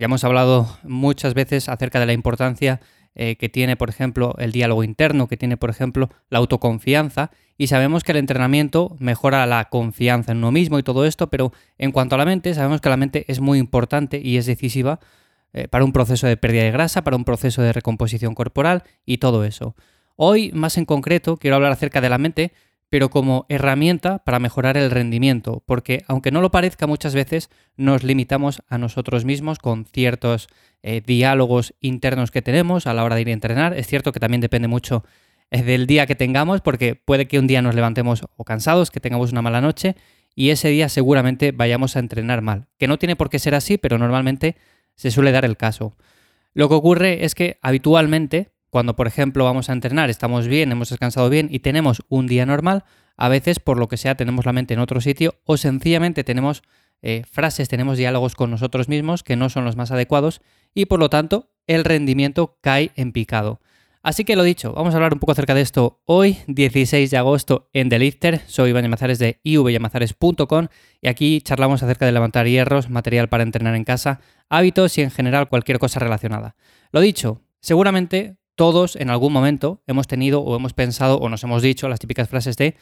Ya hemos hablado muchas veces acerca de la importancia eh, que tiene, por ejemplo, el diálogo interno, que tiene, por ejemplo, la autoconfianza, y sabemos que el entrenamiento mejora la confianza en uno mismo y todo esto, pero en cuanto a la mente, sabemos que la mente es muy importante y es decisiva eh, para un proceso de pérdida de grasa, para un proceso de recomposición corporal y todo eso. Hoy, más en concreto, quiero hablar acerca de la mente, pero como herramienta para mejorar el rendimiento, porque aunque no lo parezca muchas veces, nos limitamos a nosotros mismos con ciertos eh, diálogos internos que tenemos a la hora de ir a entrenar. Es cierto que también depende mucho eh, del día que tengamos, porque puede que un día nos levantemos o cansados, que tengamos una mala noche, y ese día seguramente vayamos a entrenar mal. Que no tiene por qué ser así, pero normalmente se suele dar el caso. Lo que ocurre es que habitualmente cuando, por ejemplo, vamos a entrenar, estamos bien, hemos descansado bien y tenemos un día normal, a veces, por lo que sea, tenemos la mente en otro sitio o sencillamente tenemos eh, frases, tenemos diálogos con nosotros mismos que no son los más adecuados y por lo tanto el rendimiento cae en picado. Así que lo dicho, vamos a hablar un poco acerca de esto hoy, 16 de agosto, en The Lifter. Soy Iván Yamazares de ivyamazares.com y aquí charlamos acerca de levantar hierros, material para entrenar en casa, hábitos y en general cualquier cosa relacionada. Lo dicho, seguramente todos en algún momento hemos tenido o hemos pensado o nos hemos dicho las típicas frases de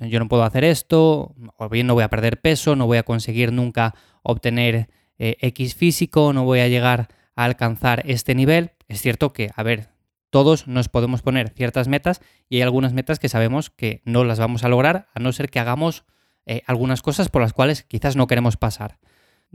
yo no puedo hacer esto, o bien no voy a perder peso, no voy a conseguir nunca obtener eh, X físico, no voy a llegar a alcanzar este nivel. Es cierto que, a ver, todos nos podemos poner ciertas metas y hay algunas metas que sabemos que no las vamos a lograr a no ser que hagamos eh, algunas cosas por las cuales quizás no queremos pasar.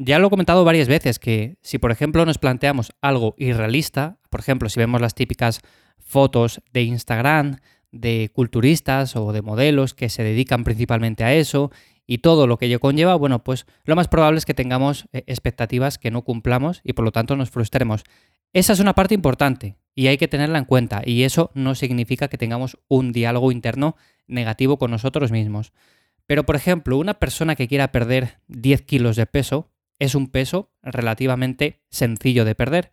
Ya lo he comentado varias veces que si por ejemplo nos planteamos algo irrealista, por ejemplo si vemos las típicas fotos de Instagram de culturistas o de modelos que se dedican principalmente a eso y todo lo que ello conlleva, bueno, pues lo más probable es que tengamos eh, expectativas que no cumplamos y por lo tanto nos frustremos. Esa es una parte importante y hay que tenerla en cuenta y eso no significa que tengamos un diálogo interno negativo con nosotros mismos. Pero por ejemplo, una persona que quiera perder 10 kilos de peso, es un peso relativamente sencillo de perder.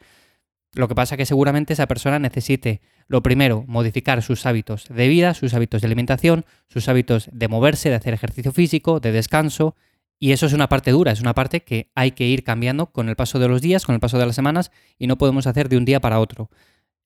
Lo que pasa es que seguramente esa persona necesite, lo primero, modificar sus hábitos de vida, sus hábitos de alimentación, sus hábitos de moverse, de hacer ejercicio físico, de descanso. Y eso es una parte dura, es una parte que hay que ir cambiando con el paso de los días, con el paso de las semanas, y no podemos hacer de un día para otro.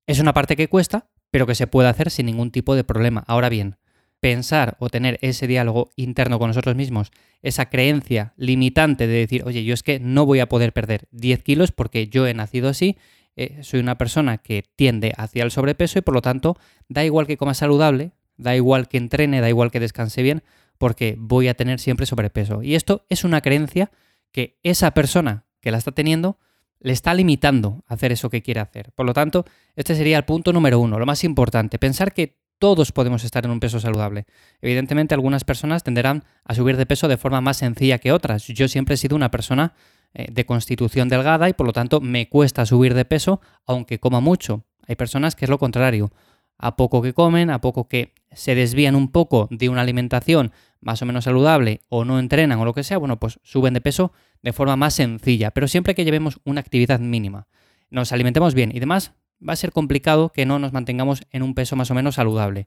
Es una parte que cuesta, pero que se puede hacer sin ningún tipo de problema. Ahora bien, pensar o tener ese diálogo interno con nosotros mismos, esa creencia limitante de decir, oye, yo es que no voy a poder perder 10 kilos porque yo he nacido así, eh, soy una persona que tiende hacia el sobrepeso y por lo tanto da igual que coma saludable, da igual que entrene, da igual que descanse bien, porque voy a tener siempre sobrepeso. Y esto es una creencia que esa persona que la está teniendo le está limitando a hacer eso que quiere hacer. Por lo tanto, este sería el punto número uno, lo más importante, pensar que todos podemos estar en un peso saludable. Evidentemente algunas personas tenderán a subir de peso de forma más sencilla que otras. Yo siempre he sido una persona eh, de constitución delgada y por lo tanto me cuesta subir de peso aunque coma mucho. Hay personas que es lo contrario. A poco que comen, a poco que se desvían un poco de una alimentación más o menos saludable o no entrenan o lo que sea, bueno, pues suben de peso de forma más sencilla, pero siempre que llevemos una actividad mínima. Nos alimentemos bien y demás, va a ser complicado que no nos mantengamos en un peso más o menos saludable.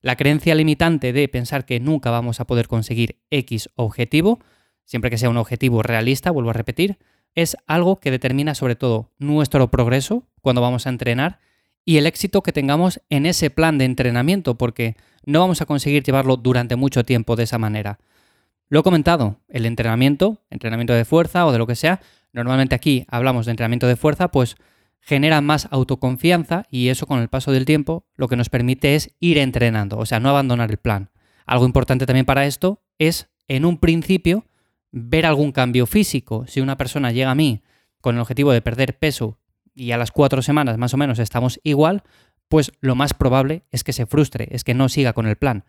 La creencia limitante de pensar que nunca vamos a poder conseguir X objetivo, siempre que sea un objetivo realista, vuelvo a repetir, es algo que determina sobre todo nuestro progreso cuando vamos a entrenar y el éxito que tengamos en ese plan de entrenamiento, porque no vamos a conseguir llevarlo durante mucho tiempo de esa manera. Lo he comentado, el entrenamiento, entrenamiento de fuerza o de lo que sea, normalmente aquí hablamos de entrenamiento de fuerza, pues genera más autoconfianza y eso con el paso del tiempo lo que nos permite es ir entrenando, o sea, no abandonar el plan. Algo importante también para esto es, en un principio, ver algún cambio físico. Si una persona llega a mí con el objetivo de perder peso y a las cuatro semanas más o menos estamos igual, pues lo más probable es que se frustre, es que no siga con el plan.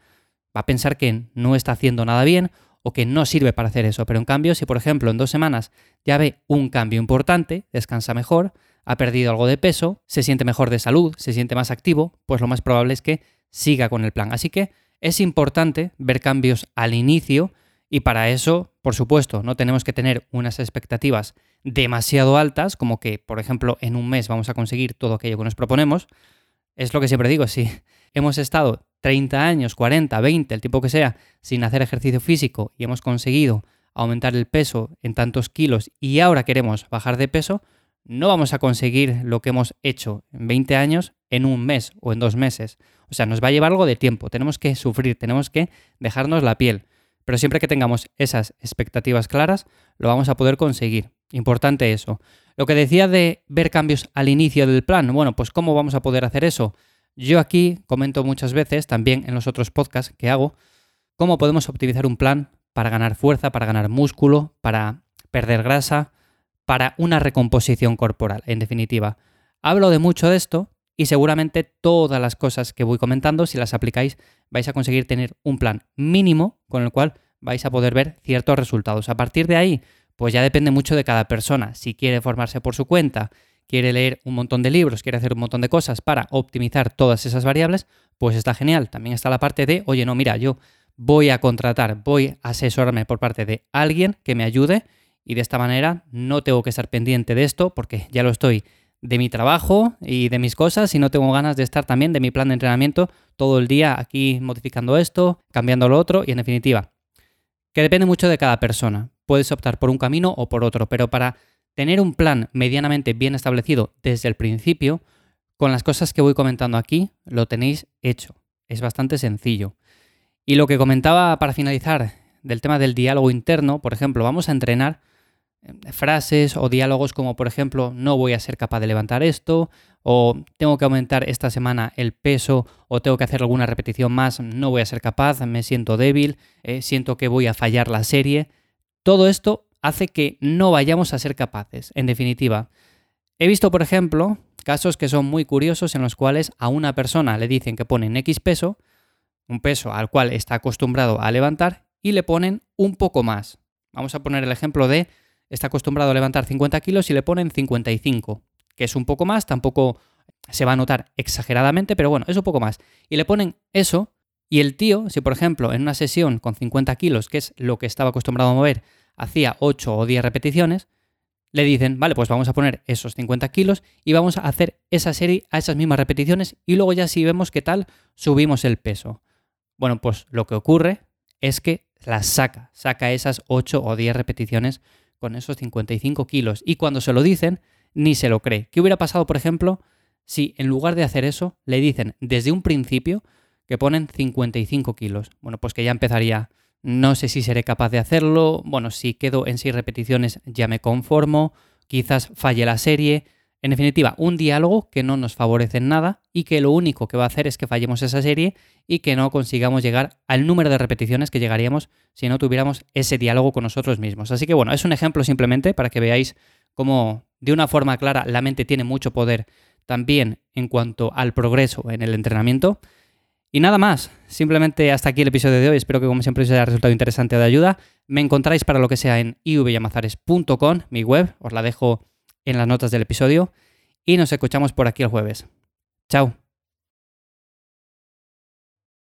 Va a pensar que no está haciendo nada bien o que no sirve para hacer eso. Pero en cambio, si por ejemplo en dos semanas ya ve un cambio importante, descansa mejor, ha perdido algo de peso, se siente mejor de salud, se siente más activo, pues lo más probable es que siga con el plan. Así que es importante ver cambios al inicio y para eso, por supuesto, no tenemos que tener unas expectativas demasiado altas, como que, por ejemplo, en un mes vamos a conseguir todo aquello que nos proponemos. Es lo que siempre digo, si hemos estado 30 años, 40, 20, el tiempo que sea, sin hacer ejercicio físico y hemos conseguido aumentar el peso en tantos kilos y ahora queremos bajar de peso, no vamos a conseguir lo que hemos hecho en 20 años en un mes o en dos meses. O sea, nos va a llevar algo de tiempo, tenemos que sufrir, tenemos que dejarnos la piel. Pero siempre que tengamos esas expectativas claras, lo vamos a poder conseguir. Importante eso. Lo que decía de ver cambios al inicio del plan, bueno, pues ¿cómo vamos a poder hacer eso? Yo aquí comento muchas veces, también en los otros podcasts que hago, cómo podemos optimizar un plan para ganar fuerza, para ganar músculo, para perder grasa, para una recomposición corporal, en definitiva. Hablo de mucho de esto y seguramente todas las cosas que voy comentando, si las aplicáis, vais a conseguir tener un plan mínimo con el cual vais a poder ver ciertos resultados. A partir de ahí, pues ya depende mucho de cada persona. Si quiere formarse por su cuenta, quiere leer un montón de libros, quiere hacer un montón de cosas para optimizar todas esas variables, pues está genial. También está la parte de, oye, no, mira, yo voy a contratar, voy a asesorarme por parte de alguien que me ayude y de esta manera no tengo que estar pendiente de esto porque ya lo estoy de mi trabajo y de mis cosas y no tengo ganas de estar también de mi plan de entrenamiento todo el día aquí modificando esto, cambiando lo otro y en definitiva, que depende mucho de cada persona. Puedes optar por un camino o por otro, pero para tener un plan medianamente bien establecido desde el principio, con las cosas que voy comentando aquí, lo tenéis hecho. Es bastante sencillo. Y lo que comentaba para finalizar del tema del diálogo interno, por ejemplo, vamos a entrenar frases o diálogos como por ejemplo no voy a ser capaz de levantar esto o tengo que aumentar esta semana el peso o tengo que hacer alguna repetición más, no voy a ser capaz, me siento débil, eh, siento que voy a fallar la serie. Todo esto hace que no vayamos a ser capaces. En definitiva, he visto por ejemplo casos que son muy curiosos en los cuales a una persona le dicen que ponen X peso, un peso al cual está acostumbrado a levantar y le ponen un poco más. Vamos a poner el ejemplo de está acostumbrado a levantar 50 kilos y le ponen 55, que es un poco más, tampoco se va a notar exageradamente, pero bueno, es un poco más. Y le ponen eso y el tío, si por ejemplo en una sesión con 50 kilos, que es lo que estaba acostumbrado a mover, hacía 8 o 10 repeticiones, le dicen, vale, pues vamos a poner esos 50 kilos y vamos a hacer esa serie a esas mismas repeticiones y luego ya si vemos qué tal, subimos el peso. Bueno, pues lo que ocurre es que las saca, saca esas 8 o 10 repeticiones con esos 55 kilos. Y cuando se lo dicen, ni se lo cree. ¿Qué hubiera pasado, por ejemplo, si en lugar de hacer eso, le dicen desde un principio que ponen 55 kilos? Bueno, pues que ya empezaría. No sé si seré capaz de hacerlo. Bueno, si quedo en 6 repeticiones ya me conformo. Quizás falle la serie. En definitiva, un diálogo que no nos favorece en nada y que lo único que va a hacer es que fallemos esa serie y que no consigamos llegar al número de repeticiones que llegaríamos si no tuviéramos ese diálogo con nosotros mismos. Así que bueno, es un ejemplo simplemente para que veáis cómo de una forma clara la mente tiene mucho poder también en cuanto al progreso en el entrenamiento. Y nada más, simplemente hasta aquí el episodio de hoy. Espero que como siempre os haya resultado interesante o de ayuda. Me encontráis para lo que sea en ivyamazares.com, mi web, os la dejo en las notas del episodio y nos escuchamos por aquí el jueves. Chao.